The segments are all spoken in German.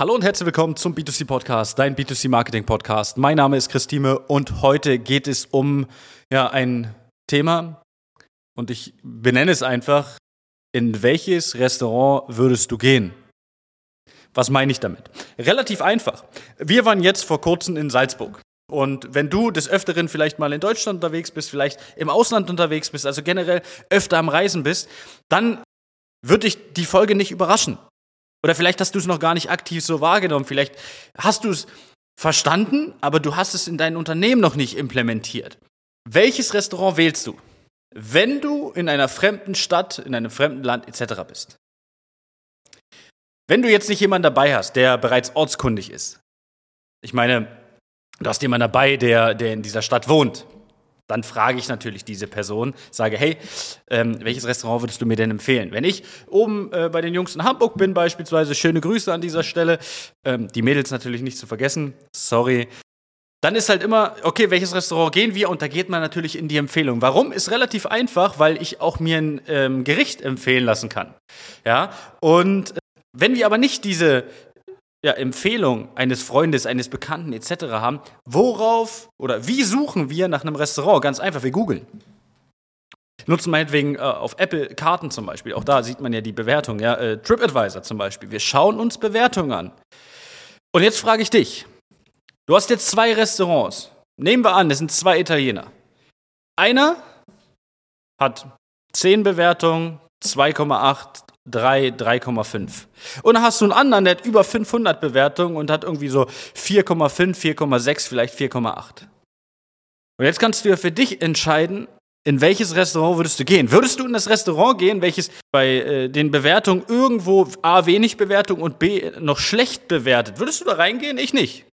Hallo und herzlich willkommen zum B2C Podcast, dein B2C Marketing Podcast. Mein Name ist Christine und heute geht es um ja, ein Thema und ich benenne es einfach, in welches Restaurant würdest du gehen? Was meine ich damit? Relativ einfach. Wir waren jetzt vor kurzem in Salzburg. Und wenn du des Öfteren vielleicht mal in Deutschland unterwegs bist, vielleicht im Ausland unterwegs bist, also generell öfter am Reisen bist, dann wird dich die Folge nicht überraschen. Oder vielleicht hast du es noch gar nicht aktiv so wahrgenommen. Vielleicht hast du es verstanden, aber du hast es in dein Unternehmen noch nicht implementiert. Welches Restaurant wählst du, wenn du in einer fremden Stadt, in einem fremden Land etc. bist? Wenn du jetzt nicht jemanden dabei hast, der bereits ortskundig ist, ich meine, du hast jemanden dabei, der, der in dieser Stadt wohnt, dann frage ich natürlich diese Person, sage, hey, ähm, welches Restaurant würdest du mir denn empfehlen? Wenn ich oben äh, bei den Jungs in Hamburg bin, beispielsweise, schöne Grüße an dieser Stelle, ähm, die Mädels natürlich nicht zu vergessen, sorry. Dann ist halt immer, okay, welches Restaurant gehen wir? Und da geht man natürlich in die Empfehlung. Warum? Ist relativ einfach, weil ich auch mir ein ähm, Gericht empfehlen lassen kann. Ja, und äh, wenn wir aber nicht diese, ja, Empfehlung eines Freundes, eines Bekannten etc. haben, worauf oder wie suchen wir nach einem Restaurant? Ganz einfach, wir googeln. Nutzen meinetwegen äh, auf Apple Karten zum Beispiel. Auch da sieht man ja die Bewertung. Ja? Äh, TripAdvisor zum Beispiel. Wir schauen uns Bewertungen an. Und jetzt frage ich dich. Du hast jetzt zwei Restaurants. Nehmen wir an, das sind zwei Italiener. Einer hat 10 Bewertungen, 2,8 3, 3,5. Und dann hast du einen anderen, der hat über 500 Bewertungen und hat irgendwie so 4,5, 4,6, vielleicht 4,8. Und jetzt kannst du ja für dich entscheiden, in welches Restaurant würdest du gehen? Würdest du in das Restaurant gehen, welches bei äh, den Bewertungen irgendwo A wenig Bewertung und B noch schlecht bewertet? Würdest du da reingehen? Ich nicht.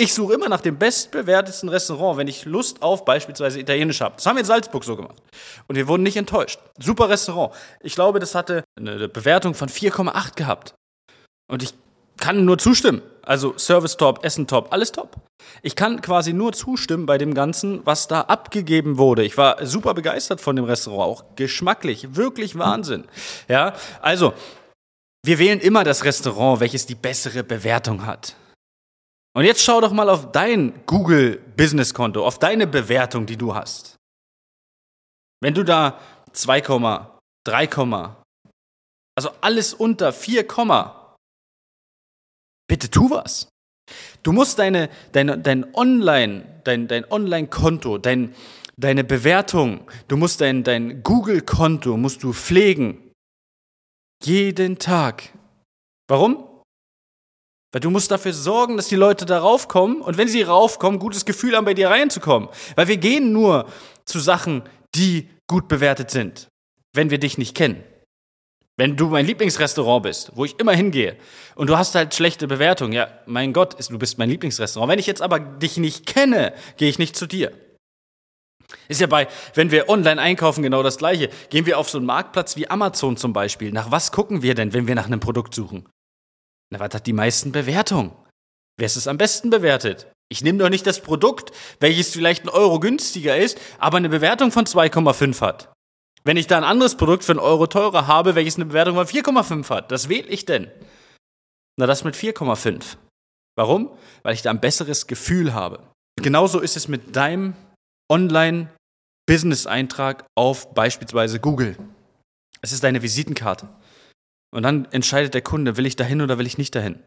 Ich suche immer nach dem bestbewertesten Restaurant, wenn ich Lust auf beispielsweise Italienisch habe. Das haben wir in Salzburg so gemacht. Und wir wurden nicht enttäuscht. Super Restaurant. Ich glaube, das hatte eine Bewertung von 4,8 gehabt. Und ich kann nur zustimmen. Also Service top, Essen top, alles top. Ich kann quasi nur zustimmen bei dem Ganzen, was da abgegeben wurde. Ich war super begeistert von dem Restaurant, auch geschmacklich, wirklich Wahnsinn. Ja, also wir wählen immer das Restaurant, welches die bessere Bewertung hat. Und jetzt schau doch mal auf dein Google Business Konto, auf deine Bewertung, die du hast. Wenn du da 2, 3, also alles unter 4, bitte tu was. Du musst deine, deine, dein Online, dein, dein Online-Konto, dein, deine Bewertung, du musst dein, dein Google-Konto musst du pflegen. Jeden Tag. Warum? Weil du musst dafür sorgen, dass die Leute da raufkommen und wenn sie raufkommen, gutes Gefühl haben, bei dir reinzukommen. Weil wir gehen nur zu Sachen, die gut bewertet sind, wenn wir dich nicht kennen. Wenn du mein Lieblingsrestaurant bist, wo ich immer hingehe, und du hast halt schlechte Bewertungen, ja, mein Gott, du bist mein Lieblingsrestaurant. Wenn ich jetzt aber dich nicht kenne, gehe ich nicht zu dir. Ist ja bei, wenn wir online einkaufen, genau das Gleiche. Gehen wir auf so einen Marktplatz wie Amazon zum Beispiel. Nach was gucken wir denn, wenn wir nach einem Produkt suchen? Na, was hat die meisten Bewertungen? Wer ist es am besten bewertet? Ich nehme doch nicht das Produkt, welches vielleicht ein Euro günstiger ist, aber eine Bewertung von 2,5 hat. Wenn ich da ein anderes Produkt für einen Euro teurer habe, welches eine Bewertung von 4,5 hat, das wähle ich denn? Na, das mit 4,5. Warum? Weil ich da ein besseres Gefühl habe. Genauso ist es mit deinem Online-Business-Eintrag auf beispielsweise Google. Es ist deine Visitenkarte. Und dann entscheidet der Kunde, will ich dahin oder will ich nicht dahin.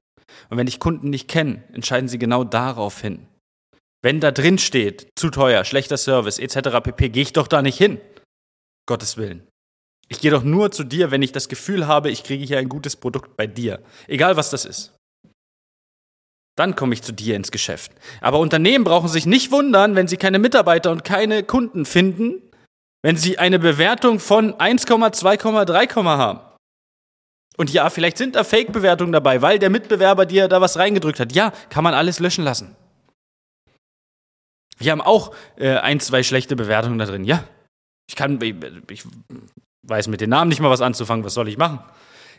Und wenn ich Kunden nicht kenne, entscheiden sie genau darauf hin. Wenn da drin steht, zu teuer, schlechter Service etc. pp, gehe ich doch da nicht hin. Gottes Willen. Ich gehe doch nur zu dir, wenn ich das Gefühl habe, ich kriege hier ein gutes Produkt bei dir. Egal was das ist. Dann komme ich zu dir ins Geschäft. Aber Unternehmen brauchen sich nicht wundern, wenn sie keine Mitarbeiter und keine Kunden finden, wenn sie eine Bewertung von 1,2,3 haben. Und ja, vielleicht sind da Fake-Bewertungen dabei, weil der Mitbewerber dir da was reingedrückt hat. Ja, kann man alles löschen lassen. Wir haben auch äh, ein, zwei schlechte Bewertungen da drin. Ja, ich kann, ich, ich weiß mit den Namen nicht mal was anzufangen. Was soll ich machen?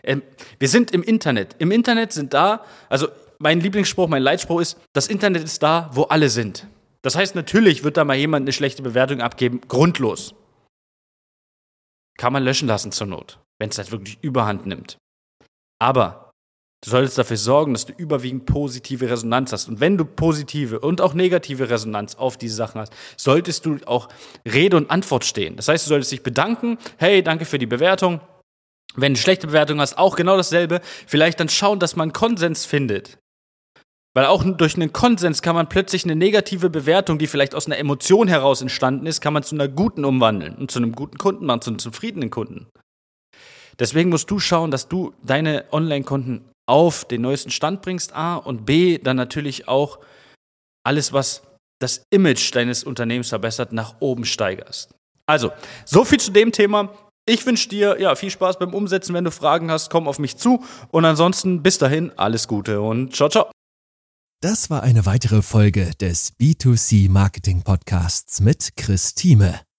Ähm, wir sind im Internet. Im Internet sind da, also mein Lieblingsspruch, mein Leitspruch ist, das Internet ist da, wo alle sind. Das heißt, natürlich wird da mal jemand eine schlechte Bewertung abgeben, grundlos. Kann man löschen lassen zur Not, wenn es halt wirklich überhand nimmt. Aber Du solltest dafür sorgen, dass du überwiegend positive Resonanz hast. Und wenn du positive und auch negative Resonanz auf diese Sachen hast, solltest du auch Rede und Antwort stehen. Das heißt, du solltest dich bedanken. Hey, danke für die Bewertung. Wenn du schlechte Bewertung hast, auch genau dasselbe. Vielleicht dann schauen, dass man Konsens findet. Weil auch durch einen Konsens kann man plötzlich eine negative Bewertung, die vielleicht aus einer Emotion heraus entstanden ist, kann man zu einer guten umwandeln und zu einem guten Kunden machen, zu einem zufriedenen Kunden. Deswegen musst du schauen, dass du deine Online-Konten auf den neuesten Stand bringst, A, und B, dann natürlich auch alles, was das Image deines Unternehmens verbessert, nach oben steigerst. Also, so viel zu dem Thema. Ich wünsche dir ja viel Spaß beim Umsetzen. Wenn du Fragen hast, komm auf mich zu. Und ansonsten bis dahin alles Gute und ciao, ciao. Das war eine weitere Folge des B2C Marketing Podcasts mit Chris Thieme.